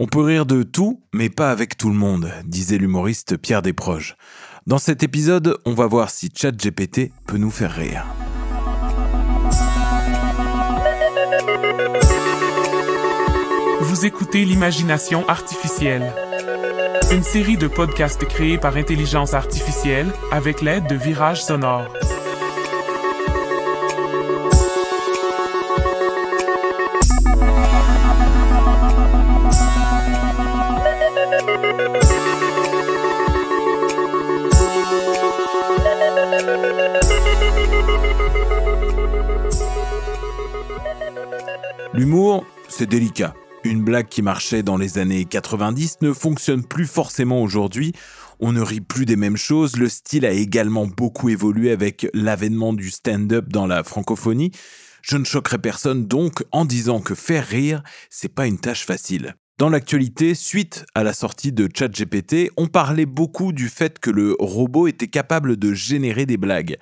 On peut rire de tout, mais pas avec tout le monde, disait l'humoriste Pierre Desproges. Dans cet épisode, on va voir si ChatGPT peut nous faire rire. Vous écoutez l'imagination artificielle. Une série de podcasts créés par intelligence artificielle avec l'aide de Virage Sonore. L'humour, c'est délicat. Une blague qui marchait dans les années 90 ne fonctionne plus forcément aujourd'hui. On ne rit plus des mêmes choses. Le style a également beaucoup évolué avec l'avènement du stand-up dans la francophonie. Je ne choquerai personne donc en disant que faire rire, c'est pas une tâche facile. Dans l'actualité, suite à la sortie de ChatGPT, on parlait beaucoup du fait que le robot était capable de générer des blagues.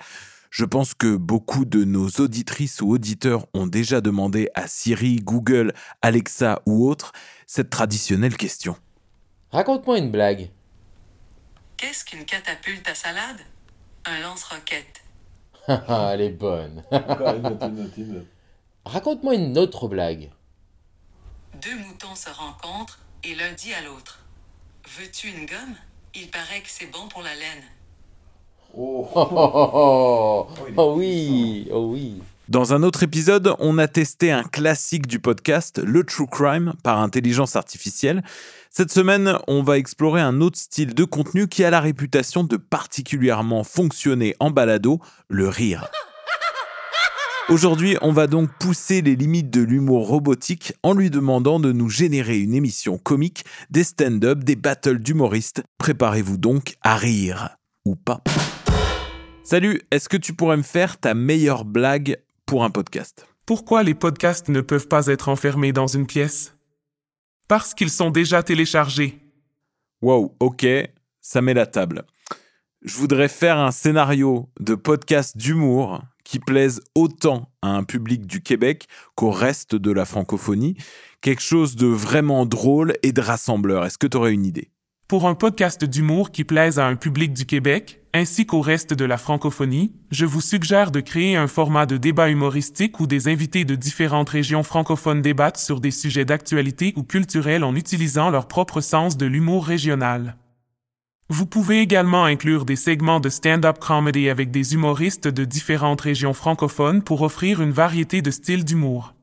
Je pense que beaucoup de nos auditrices ou auditeurs ont déjà demandé à Siri, Google, Alexa ou autres cette traditionnelle question. Raconte-moi une blague. Qu'est-ce qu'une catapulte à salade? Un lance-roquette. Haha, Elle est bonne. Raconte-moi une autre blague. Deux moutons se rencontrent et l'un dit à l'autre Veux-tu une gomme? Il paraît que c'est bon pour la laine. Oh, oh, oh, oh. Oh oui, oh oui. Dans un autre épisode, on a testé un classique du podcast, le True Crime, par intelligence artificielle. Cette semaine, on va explorer un autre style de contenu qui a la réputation de particulièrement fonctionner en balado, le rire. Aujourd'hui, on va donc pousser les limites de l'humour robotique en lui demandant de nous générer une émission comique, des stand-up, des battles d'humoristes. Préparez-vous donc à rire. Ou pas. Salut, est-ce que tu pourrais me faire ta meilleure blague pour un podcast? Pourquoi les podcasts ne peuvent pas être enfermés dans une pièce? Parce qu'ils sont déjà téléchargés. Wow, ok, ça met la table. Je voudrais faire un scénario de podcast d'humour qui plaise autant à un public du Québec qu'au reste de la francophonie. Quelque chose de vraiment drôle et de rassembleur. Est-ce que tu aurais une idée? Pour un podcast d'humour qui plaise à un public du Québec, ainsi qu'au reste de la francophonie, je vous suggère de créer un format de débat humoristique où des invités de différentes régions francophones débattent sur des sujets d'actualité ou culturels en utilisant leur propre sens de l'humour régional. Vous pouvez également inclure des segments de stand-up comedy avec des humoristes de différentes régions francophones pour offrir une variété de styles d'humour.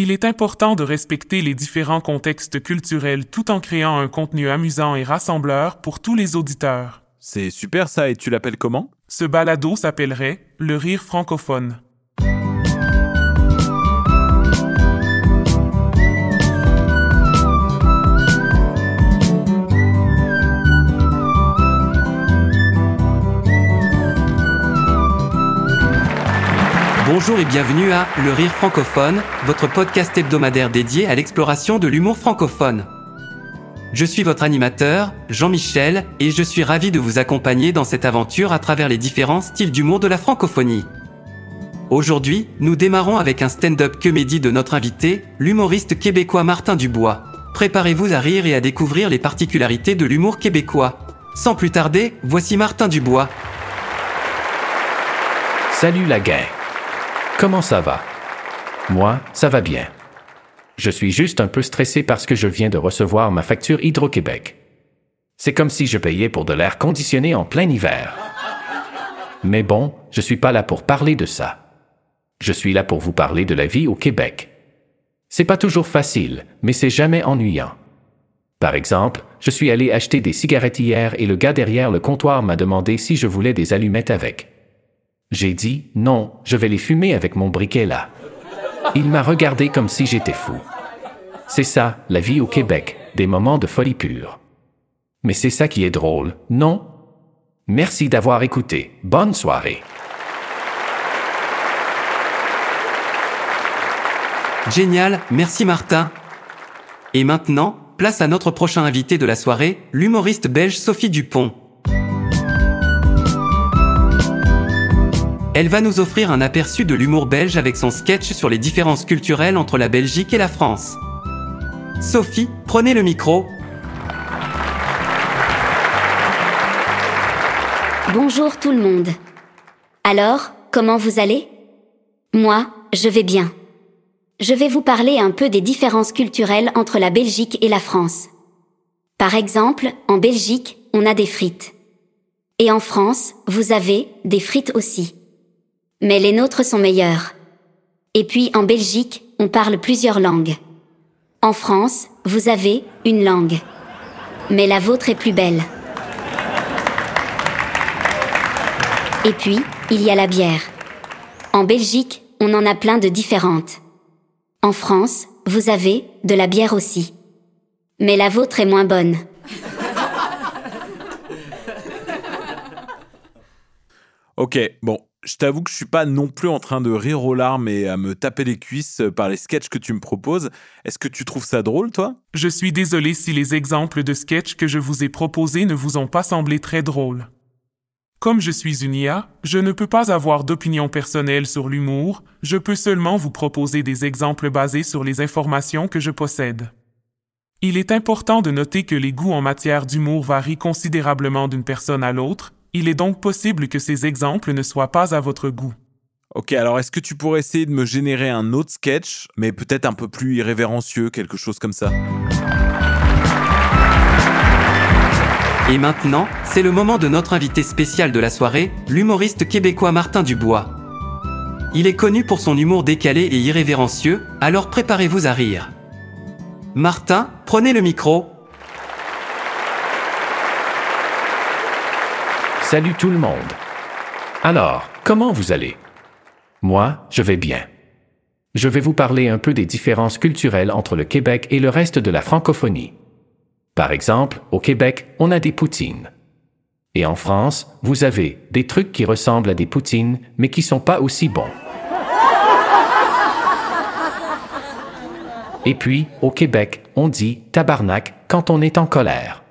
Il est important de respecter les différents contextes culturels tout en créant un contenu amusant et rassembleur pour tous les auditeurs. C'est super ça, et tu l'appelles comment? Ce balado s'appellerait Le rire francophone. Bonjour et bienvenue à Le Rire francophone, votre podcast hebdomadaire dédié à l'exploration de l'humour francophone. Je suis votre animateur, Jean-Michel, et je suis ravi de vous accompagner dans cette aventure à travers les différents styles d'humour de la francophonie. Aujourd'hui, nous démarrons avec un stand-up comédie de notre invité, l'humoriste québécois Martin Dubois. Préparez-vous à rire et à découvrir les particularités de l'humour québécois. Sans plus tarder, voici Martin Dubois. Salut la gang. Comment ça va? Moi, ça va bien. Je suis juste un peu stressé parce que je viens de recevoir ma facture Hydro-Québec. C'est comme si je payais pour de l'air conditionné en plein hiver. Mais bon, je suis pas là pour parler de ça. Je suis là pour vous parler de la vie au Québec. C'est pas toujours facile, mais c'est jamais ennuyant. Par exemple, je suis allé acheter des cigarettes hier et le gars derrière le comptoir m'a demandé si je voulais des allumettes avec. J'ai dit non, je vais les fumer avec mon briquet là. Il m'a regardé comme si j'étais fou. C'est ça, la vie au Québec, des moments de folie pure. Mais c'est ça qui est drôle, non? Merci d'avoir écouté. Bonne soirée. Génial, merci Martin. Et maintenant, place à notre prochain invité de la soirée, l'humoriste belge Sophie Dupont. Elle va nous offrir un aperçu de l'humour belge avec son sketch sur les différences culturelles entre la Belgique et la France. Sophie, prenez le micro. Bonjour tout le monde. Alors, comment vous allez? Moi, je vais bien. Je vais vous parler un peu des différences culturelles entre la Belgique et la France. Par exemple, en Belgique, on a des frites. Et en France, vous avez des frites aussi. Mais les nôtres sont meilleures. Et puis en Belgique, on parle plusieurs langues. En France, vous avez une langue. Mais la vôtre est plus belle. Et puis, il y a la bière. En Belgique, on en a plein de différentes. En France, vous avez de la bière aussi. Mais la vôtre est moins bonne. Ok, bon, je t'avoue que je suis pas non plus en train de rire aux larmes et à me taper les cuisses par les sketchs que tu me proposes. Est-ce que tu trouves ça drôle, toi? Je suis désolé si les exemples de sketchs que je vous ai proposés ne vous ont pas semblé très drôles. Comme je suis une IA, je ne peux pas avoir d'opinion personnelle sur l'humour, je peux seulement vous proposer des exemples basés sur les informations que je possède. Il est important de noter que les goûts en matière d'humour varient considérablement d'une personne à l'autre, il est donc possible que ces exemples ne soient pas à votre goût. Ok, alors est-ce que tu pourrais essayer de me générer un autre sketch, mais peut-être un peu plus irrévérencieux, quelque chose comme ça? Et maintenant, c'est le moment de notre invité spécial de la soirée, l'humoriste québécois Martin Dubois. Il est connu pour son humour décalé et irrévérencieux, alors préparez-vous à rire. Martin, prenez le micro. Salut tout le monde. Alors, comment vous allez? Moi, je vais bien. Je vais vous parler un peu des différences culturelles entre le Québec et le reste de la francophonie. Par exemple, au Québec, on a des poutines. Et en France, vous avez des trucs qui ressemblent à des poutines, mais qui sont pas aussi bons. Et puis, au Québec, on dit tabarnak quand on est en colère.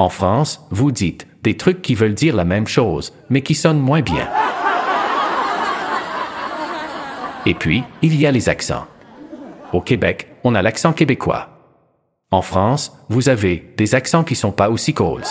En France, vous dites des trucs qui veulent dire la même chose, mais qui sonnent moins bien. Et puis, il y a les accents. Au Québec, on a l'accent québécois. En France, vous avez des accents qui sont pas aussi cool.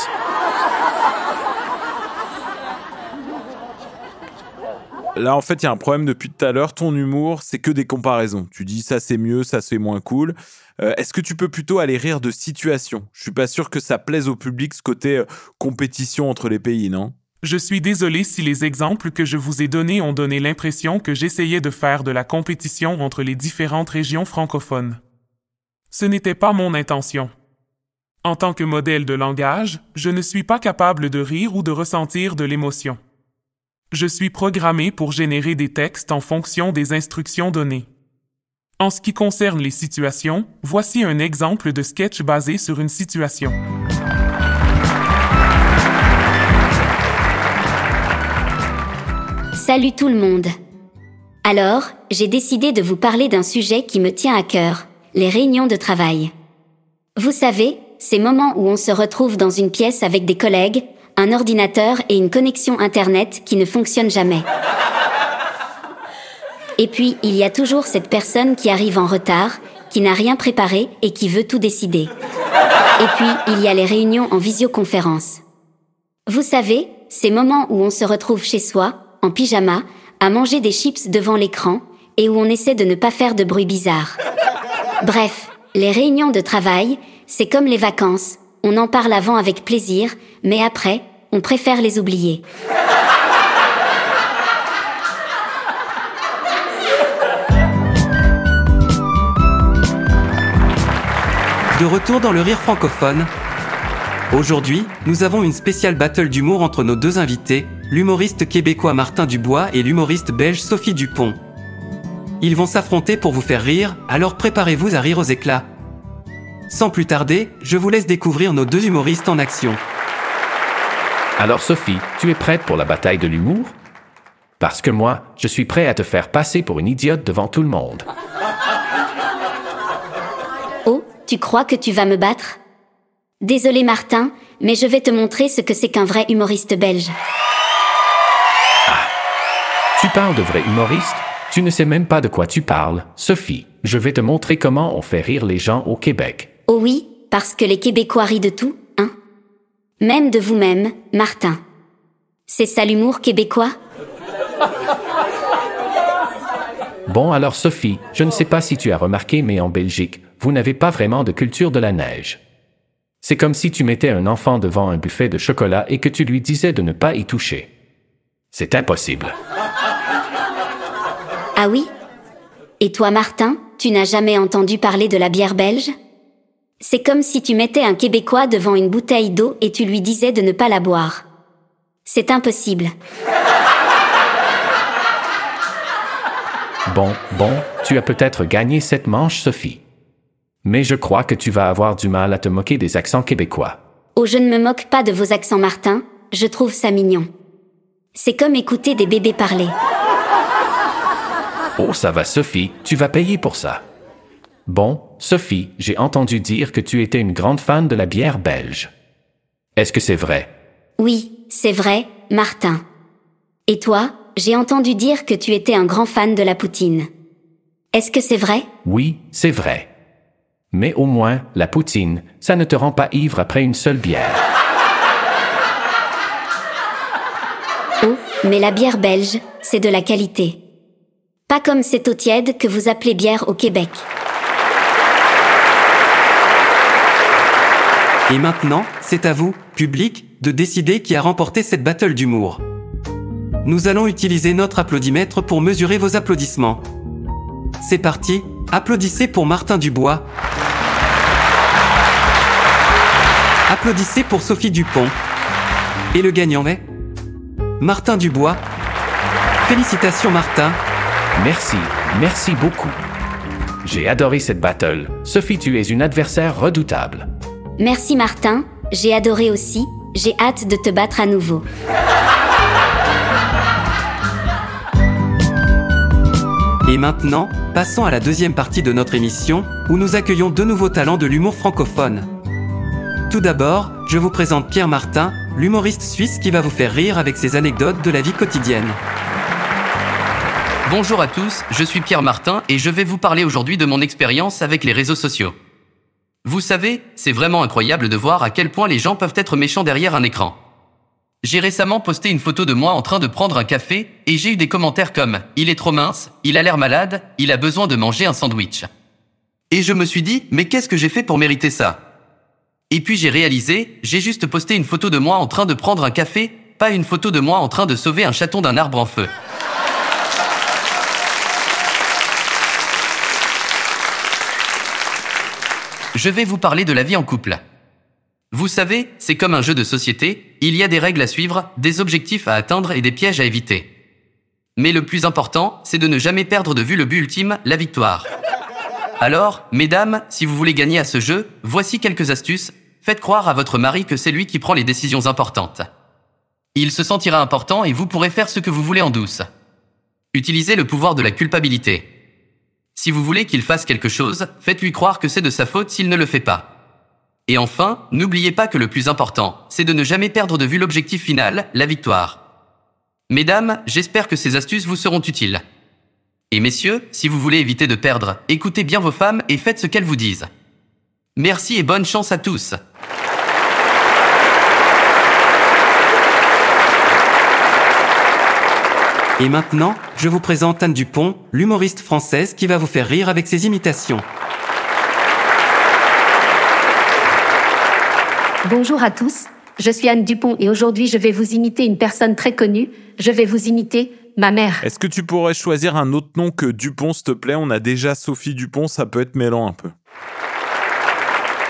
Là, en fait, il y a un problème depuis tout à l'heure. Ton humour, c'est que des comparaisons. Tu dis ça c'est mieux, ça c'est moins cool. Euh, Est-ce que tu peux plutôt aller rire de situations? Je suis pas sûr que ça plaise au public ce côté euh, compétition entre les pays, non? Je suis désolé si les exemples que je vous ai donnés ont donné l'impression que j'essayais de faire de la compétition entre les différentes régions francophones. Ce n'était pas mon intention. En tant que modèle de langage, je ne suis pas capable de rire ou de ressentir de l'émotion. Je suis programmé pour générer des textes en fonction des instructions données. En ce qui concerne les situations, voici un exemple de sketch basé sur une situation. Salut tout le monde. Alors, j'ai décidé de vous parler d'un sujet qui me tient à cœur, les réunions de travail. Vous savez, ces moments où on se retrouve dans une pièce avec des collègues, un ordinateur et une connexion Internet qui ne fonctionne jamais. Et puis, il y a toujours cette personne qui arrive en retard, qui n'a rien préparé et qui veut tout décider. Et puis, il y a les réunions en visioconférence. Vous savez, ces moments où on se retrouve chez soi, en pyjama, à manger des chips devant l'écran, et où on essaie de ne pas faire de bruit bizarre. Bref, les réunions de travail, c'est comme les vacances, on en parle avant avec plaisir, mais après, on préfère les oublier. De retour dans le rire francophone. Aujourd'hui, nous avons une spéciale battle d'humour entre nos deux invités, l'humoriste québécois Martin Dubois et l'humoriste belge Sophie Dupont. Ils vont s'affronter pour vous faire rire, alors préparez-vous à rire aux éclats. Sans plus tarder, je vous laisse découvrir nos deux humoristes en action. Alors Sophie, tu es prête pour la bataille de l'humour? Parce que moi, je suis prêt à te faire passer pour une idiote devant tout le monde. Oh, tu crois que tu vas me battre? Désolé Martin, mais je vais te montrer ce que c'est qu'un vrai humoriste belge. Tu parles de vrai humoriste? Tu ne sais même pas de quoi tu parles, Sophie. je vais te montrer comment on fait rire les gens au Québec. Oh oui, parce que les Québécois rient de tout, hein Même de vous-même, Martin. C'est ça l'humour québécois? Bon alors Sophie, je ne sais pas si tu as remarqué, mais en Belgique, vous n'avez pas vraiment de culture de la neige. C'est comme si tu mettais un enfant devant un buffet de chocolat et que tu lui disais de ne pas y toucher. C'est impossible. Ah oui? Et toi, Martin, tu n'as jamais entendu parler de la bière belge? C'est comme si tu mettais un Québécois devant une bouteille d'eau et tu lui disais de ne pas la boire. C'est impossible. Bon, bon, tu as peut-être gagné cette manche, Sophie. Mais je crois que tu vas avoir du mal à te moquer des accents québécois. Oh, je ne me moque pas de vos accents, Martin, je trouve ça mignon. C'est comme écouter des bébés parler. Oh, ça va, Sophie, tu vas payer pour ça. Bon, Sophie, j'ai entendu dire que tu étais une grande fan de la bière belge. Est-ce que c'est vrai? Oui, c'est vrai, Martin. Et toi, j'ai entendu dire que tu étais un grand fan de la poutine. Est-ce que c'est vrai? Oui, c'est vrai. Mais au moins, la poutine, ça ne te rend pas ivre après une seule bière. Oh, mais la bière belge, c'est de la qualité. Pas comme cette eau tiède que vous appelez bière au Québec. Et maintenant, c'est à vous, public, de décider qui a remporté cette battle d'humour. Nous allons utiliser notre applaudimètre pour mesurer vos applaudissements. C'est parti, applaudissez pour Martin Dubois. Applaudissez pour Sophie Dupont. Et le gagnant est Martin Dubois. Félicitations Martin. Merci, merci beaucoup. J'ai adoré cette battle. Sophie, tu es une adversaire redoutable. Merci Martin, j'ai adoré aussi, j'ai hâte de te battre à nouveau. Et maintenant, passons à la deuxième partie de notre émission, où nous accueillons deux nouveaux talents de l'humour francophone. Tout d'abord, je vous présente Pierre Martin, l'humoriste suisse qui va vous faire rire avec ses anecdotes de la vie quotidienne. Bonjour à tous, je suis Pierre Martin et je vais vous parler aujourd'hui de mon expérience avec les réseaux sociaux. Vous savez, c'est vraiment incroyable de voir à quel point les gens peuvent être méchants derrière un écran. J'ai récemment posté une photo de moi en train de prendre un café et j'ai eu des commentaires comme ⁇ Il est trop mince, il a l'air malade, il a besoin de manger un sandwich ⁇ Et je me suis dit ⁇ Mais qu'est-ce que j'ai fait pour mériter ça ?⁇ Et puis j'ai réalisé, j'ai juste posté une photo de moi en train de prendre un café, pas une photo de moi en train de sauver un chaton d'un arbre en feu. Je vais vous parler de la vie en couple. Vous savez, c'est comme un jeu de société, il y a des règles à suivre, des objectifs à atteindre et des pièges à éviter. Mais le plus important, c'est de ne jamais perdre de vue le but ultime, la victoire. Alors, mesdames, si vous voulez gagner à ce jeu, voici quelques astuces. Faites croire à votre mari que c'est lui qui prend les décisions importantes. Il se sentira important et vous pourrez faire ce que vous voulez en douce. Utilisez le pouvoir de la culpabilité. Si vous voulez qu'il fasse quelque chose, faites-lui croire que c'est de sa faute s'il ne le fait pas. Et enfin, n'oubliez pas que le plus important, c'est de ne jamais perdre de vue l'objectif final, la victoire. Mesdames, j'espère que ces astuces vous seront utiles. Et messieurs, si vous voulez éviter de perdre, écoutez bien vos femmes et faites ce qu'elles vous disent. Merci et bonne chance à tous. Et maintenant, je vous présente Anne Dupont, l'humoriste française qui va vous faire rire avec ses imitations. Bonjour à tous, je suis Anne Dupont et aujourd'hui je vais vous imiter une personne très connue. Je vais vous imiter ma mère. Est-ce que tu pourrais choisir un autre nom que Dupont, s'il te plaît? On a déjà Sophie Dupont, ça peut être mêlant un peu.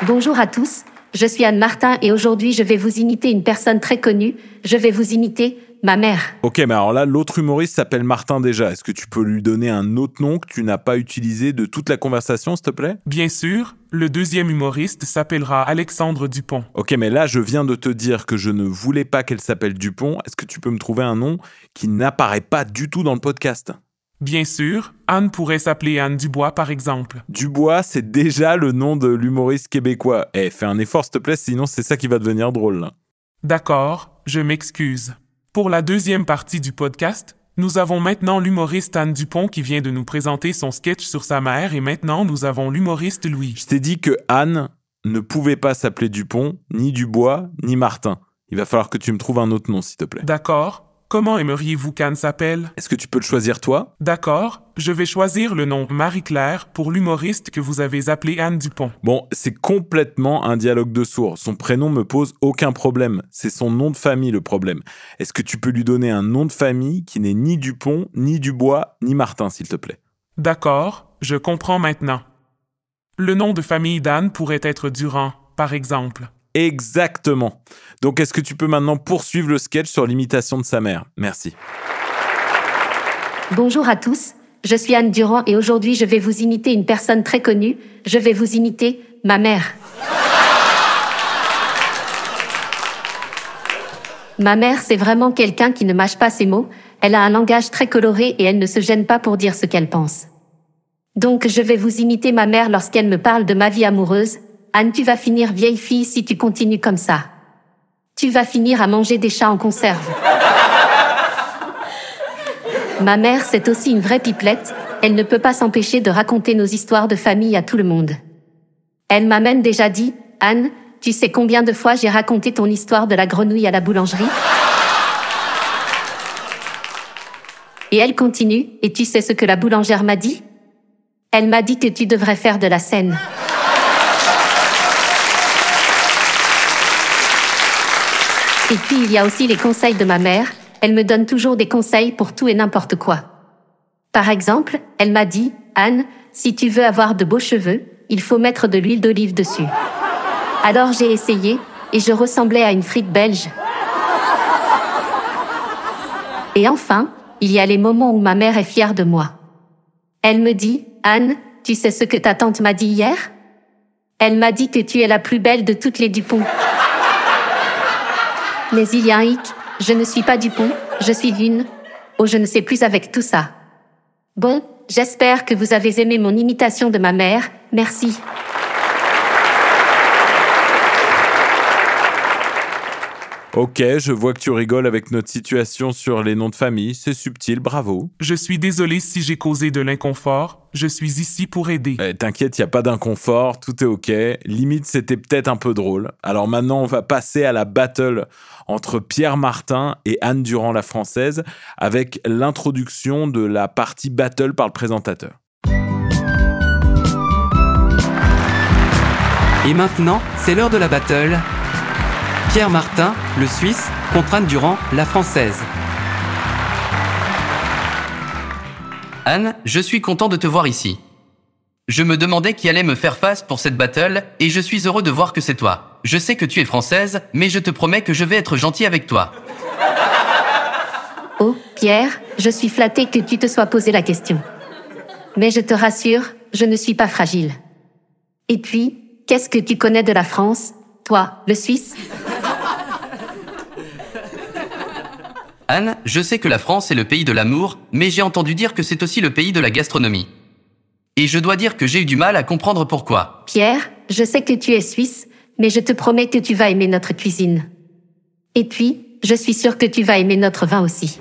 Bonjour à tous, je suis Anne Martin et aujourd'hui je vais vous imiter une personne très connue. Je vais vous imiter ma mère. Ok, mais alors là, l'autre humoriste s'appelle Martin déjà. Est-ce que tu peux lui donner un autre nom que tu n'as pas utilisé de toute la conversation, s'il te plaît? Bien sûr, le deuxième humoriste s'appellera Alexandre Dupont. Ok, mais là, je viens de te dire que je ne voulais pas qu'elle s'appelle Dupont. Est-ce que tu peux me trouver un nom qui n'apparaît pas du tout dans le podcast? Bien sûr, Anne pourrait s'appeler Anne Dubois par exemple. Dubois, c'est déjà le nom de l'humoriste québécois. Eh, fais un effort, s'il te plaît, sinon c'est ça qui va devenir drôle. D'accord, je m'excuse. Pour la deuxième partie du podcast, Nous avons maintenant l'humoriste Anne Dupont qui vient de nous présenter son sketch sur sa mère et maintenant nous avons l'humoriste Louis. Je t'ai dit que Anne ne pouvait pas s'appeler Dupont, ni Dubois, ni Martin. Il va falloir que tu me trouves un autre nom, s'il te plaît. D'accord. Comment aimeriez-vous qu'Anne s'appelle? Est-ce que tu peux le choisir toi? D'accord. Je vais choisir le nom Marie-Claire pour l'humoriste que vous avez appelé Anne Dupont. Bon, c'est complètement un dialogue de sourds. Son prénom me pose aucun problème. C'est son nom de famille le problème. Est-ce que tu peux lui donner un nom de famille qui n'est ni Dupont, ni Dubois, ni Martin, s'il te plaît? D'accord, je comprends maintenant. Le nom de famille d'Anne pourrait être Durand, par exemple. Exactement. Donc est-ce que tu peux maintenant poursuivre le sketch sur l'imitation de sa mère? Merci. Bonjour à tous, je suis Anne Durand et aujourd'hui je vais vous imiter une personne très connue. Je vais vous imiter ma mère. Ma mère, c'est vraiment quelqu'un qui ne mâche pas ses mots. Elle a un langage très coloré et elle ne se gêne pas pour dire ce qu'elle pense. Donc je vais vous imiter ma mère lorsqu'elle me parle de ma vie amoureuse. Anne, tu vas finir vieille fille si tu continues comme ça. Tu vas finir à manger des chats en conserve. Ma mère, c'est aussi une vraie pipelette. Elle ne peut pas s'empêcher de raconter nos histoires de famille à tout le monde. Elle m'a même déjà dit, Anne, tu sais combien de fois j'ai raconté ton histoire de la grenouille à la boulangerie? Et elle continue, et tu sais ce que la boulangère m'a dit? Elle m'a dit que tu devrais faire de la scène. Et puis il y a aussi les conseils de ma mère. Elle me donne toujours des conseils pour tout et n'importe quoi. Par exemple, elle m'a dit, Anne, si tu veux avoir de beaux cheveux, il faut mettre de l'huile d'olive dessus. Alors j'ai essayé, et je ressemblais à une frite belge. Et enfin, il y a les moments où ma mère est fière de moi. Elle me dit, Anne, tu sais ce que ta tante m'a dit hier? Elle m'a dit que tu es la plus belle de toutes les Dupont. Mais il y a un hic, je ne suis pas Dupont, je suis une. Oh, je ne sais plus avec tout ça. Bon, j'espère que vous avez aimé mon imitation de ma mère, merci. Ok, je vois que tu rigoles avec notre situation sur les noms de famille, c'est subtil, bravo. Je suis désolé si j'ai causé de l'inconfort. Je suis ici pour aider. Eh, T'inquiète, il a pas d'inconfort, tout est ok. Limite, c'était peut-être un peu drôle. Alors maintenant, on va passer à la battle entre Pierre Martin et Anne Durand la française avec l'introduction de la partie battle par le présentateur. Et maintenant, c'est l'heure de la battle. Pierre Martin, le Suisse, contre Anne Durand, la Française. Anne, je suis content de te voir ici. Je me demandais qui allait me faire face pour cette battle, et je suis heureux de voir que c'est toi. Je sais que tu es française, mais je te promets que je vais être gentil avec toi. Oh, Pierre, je suis flattée que tu te sois posé la question. Mais je te rassure, je ne suis pas fragile. Et puis, qu'est-ce que tu connais de la France, toi, le Suisse? Anne, je sais que la France est le pays de l'amour, mais j'ai entendu dire que c'est aussi le pays de la gastronomie. Et je dois dire que j'ai eu du mal à comprendre pourquoi. Pierre, je sais que tu es suisse, mais je te promets que tu vas aimer notre cuisine. Et puis, je suis sûre que tu vas aimer notre vin aussi.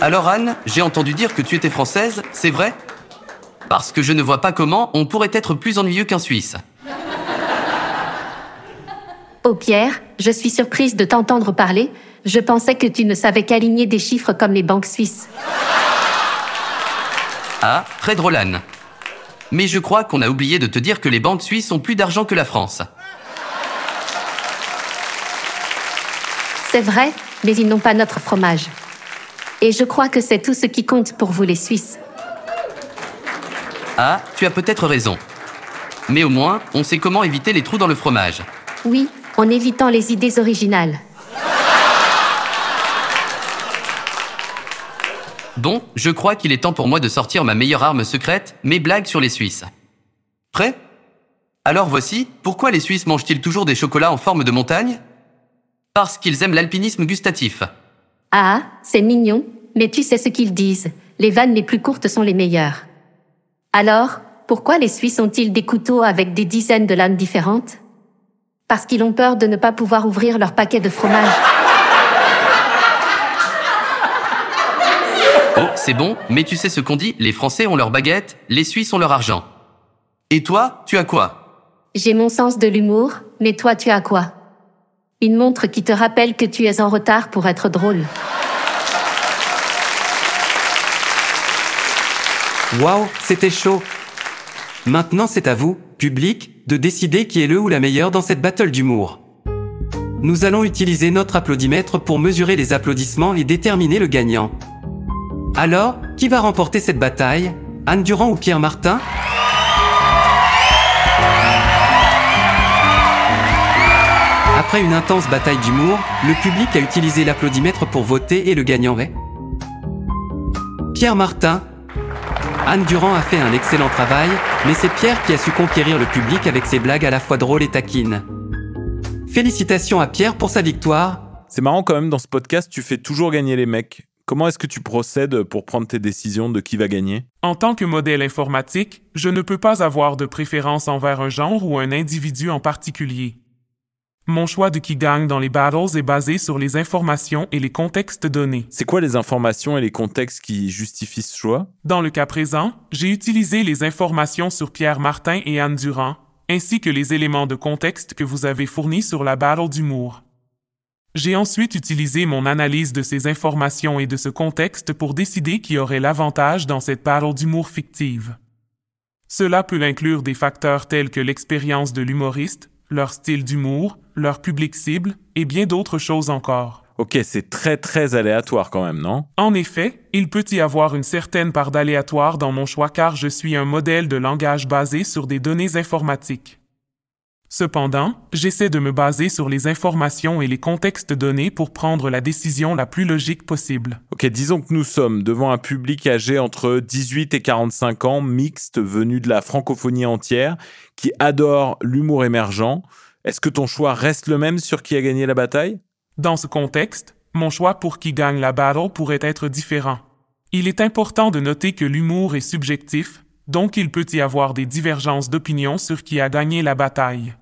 Alors Anne, j'ai entendu dire que tu étais française, c'est vrai? Parce que je ne vois pas comment on pourrait être plus ennuyeux qu'un Suisse. Oh Pierre, je suis surprise de t'entendre parler. Je pensais que tu ne savais qu'aligner des chiffres comme les banques suisses. Ah, très drôle Anne. Mais je crois qu'on a oublié de te dire que les banques suisses ont plus d'argent que la France. C'est vrai, mais ils n'ont pas notre fromage. Et je crois que c'est tout ce qui compte pour vous les Suisses. Ah, tu as peut-être raison. Mais au moins, on sait comment éviter les trous dans le fromage. Oui, en évitant les idées originales. Bon, je crois qu'il est temps pour moi de sortir ma meilleure arme secrète, mes blagues sur les Suisses. Prêt? Alors voici, pourquoi les Suisses mangent-ils toujours des chocolats en forme de montagne? Parce qu'ils aiment l'alpinisme gustatif. Ah, c'est mignon, mais tu sais ce qu'ils disent. Les vannes les plus courtes sont les meilleures. Alors, pourquoi les Suisses ont-ils des couteaux avec des dizaines de lames différentes? Parce qu'ils ont peur de ne pas pouvoir ouvrir leur paquet de fromage. Oh, c'est bon, mais tu sais ce qu'on dit, les Français ont leur baguette, les Suisses ont leur argent. Et toi, tu as quoi? J'ai mon sens de l'humour, mais toi tu as quoi? Une montre qui te rappelle que tu es en retard pour être drôle. Waouh, c'était chaud. Maintenant, c'est à vous, public, de décider qui est le ou la meilleure dans cette battle d'humour. Nous allons utiliser notre applaudimètre pour mesurer les applaudissements et déterminer le gagnant. Alors, qui va remporter cette bataille? Anne Durand ou Pierre Martin? Après une intense bataille d'humour, le public a utilisé l'applaudimètre pour voter et le gagnant est? Pierre Martin. Anne Durand a fait un excellent travail, mais c'est Pierre qui a su conquérir le public avec ses blagues à la fois drôles et taquines. Félicitations à Pierre pour sa victoire. C'est marrant quand même, dans ce podcast, tu fais toujours gagner les mecs. Comment est-ce que tu procèdes pour prendre tes décisions de qui va gagner? En tant que modèle informatique, je ne peux pas avoir de préférence envers un genre ou un individu en particulier. Mon choix de qui gagne dans les battles est basé sur les informations et les contextes donnés. C'est quoi les informations et les contextes qui justifient ce choix? Dans le cas présent, j'ai utilisé les informations sur Pierre Martin et Anne Durand, ainsi que les éléments de contexte que vous avez fournis sur la battle d'humour. J'ai ensuite utilisé mon analyse de ces informations et de ce contexte pour décider qui aurait l'avantage dans cette battle d'humour fictive. Cela peut inclure des facteurs tels que l'expérience de l'humoriste, leur style d'humour, leur public cible et bien d'autres choses encore. Ok, c'est très très aléatoire quand même, non? En effet, il peut y avoir une certaine part d'aléatoire dans mon choix car je suis un modèle de langage basé sur des données informatiques. Cependant, j'essaie de me baser sur les informations et les contextes donnés pour prendre la décision la plus logique possible. Ok, disons que nous sommes devant un public âgé entre 18 et 45 ans, mixte, venu de la francophonie entière, qui adore l'humour émergent. Est-ce que ton choix reste le même sur qui a gagné la bataille? Dans ce contexte, mon choix pour qui gagne la battle pourrait être différent. Il est important de noter que l'humour est subjectif, donc il peut y avoir des divergences d'opinion sur qui a gagné la bataille.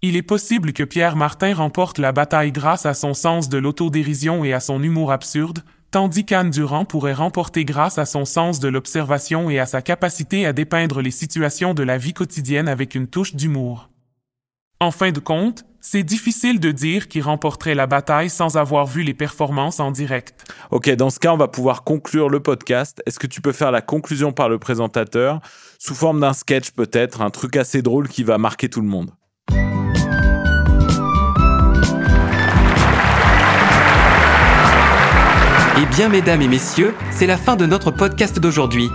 Il est possible que Pierre Martin remporte la bataille grâce à son sens de l'autodérision et à son humour absurde, tandis qu'Anne Durand pourrait remporter grâce à son sens de l'observation et à sa capacité à dépeindre les situations de la vie quotidienne avec une touche d'humour. En fin de compte, c'est difficile de dire qui remporterait la bataille sans avoir vu les performances en direct. Ok, dans ce cas, on va pouvoir conclure le podcast. Est-ce que tu peux faire la conclusion par le présentateur, sous forme d'un sketch peut-être, un truc assez drôle qui va marquer tout le monde? Eh bien, mesdames et messieurs, c'est la fin de notre podcast d'aujourd'hui.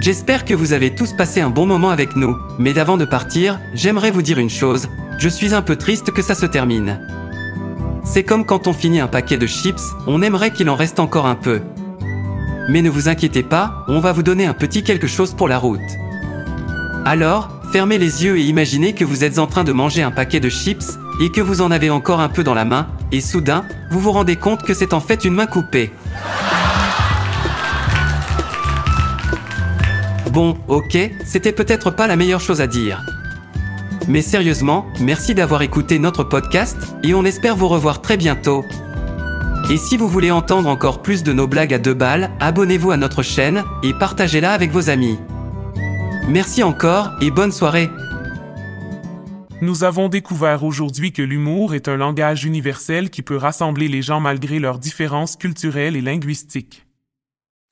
J'espère que vous avez tous passé un bon moment avec nous, mais d'avant de partir, j'aimerais vous dire une chose, je suis un peu triste que ça se termine. C'est comme quand on finit un paquet de chips, on aimerait qu'il en reste encore un peu. Mais ne vous inquiétez pas, on va vous donner un petit quelque chose pour la route. Alors, fermez les yeux et imaginez que vous êtes en train de manger un paquet de chips et que vous en avez encore un peu dans la main, et soudain, vous vous rendez compte que c'est en fait une main coupée. Bon, ok, c'était peut-être pas la meilleure chose à dire. Mais sérieusement, merci d'avoir écouté notre podcast, et on espère vous revoir très bientôt. Et si vous voulez entendre encore plus de nos blagues à deux balles, abonnez-vous à notre chaîne et partagez-la avec vos amis. Merci encore et bonne soirée. Nous avons découvert aujourd'hui que l'humour est un langage universel qui peut rassembler les gens malgré leurs différences culturelles et linguistiques.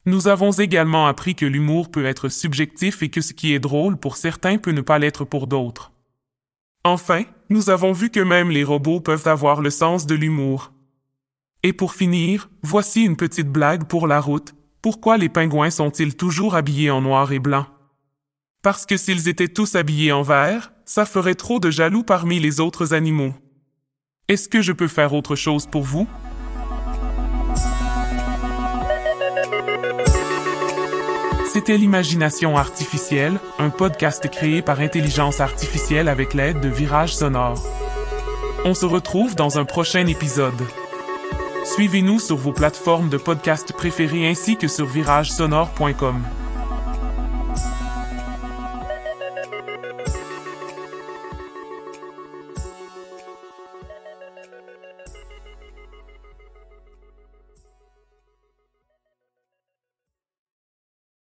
Nous avons également appris que l'humour peut être subjectif et que ce qui est drôle pour certains peut ne pas l'être pour d'autres. Enfin, nous avons vu que même les robots peuvent avoir le sens de l'humour. Et pour finir, voici une petite blague pour la route. Pourquoi les pingouins sont-ils toujours habillés en noir et blanc? Parce que s'ils étaient tous habillés en vert, ça ferait trop de jaloux parmi les autres animaux. Est-ce que je peux faire autre chose pour vous? C'était l'Imagination artificielle, un podcast créé par intelligence artificielle avec l'aide de Virage Sonore. On se retrouve dans un prochain épisode. Suivez-nous sur vos plateformes de podcast préférées ainsi que sur viragesonore.com.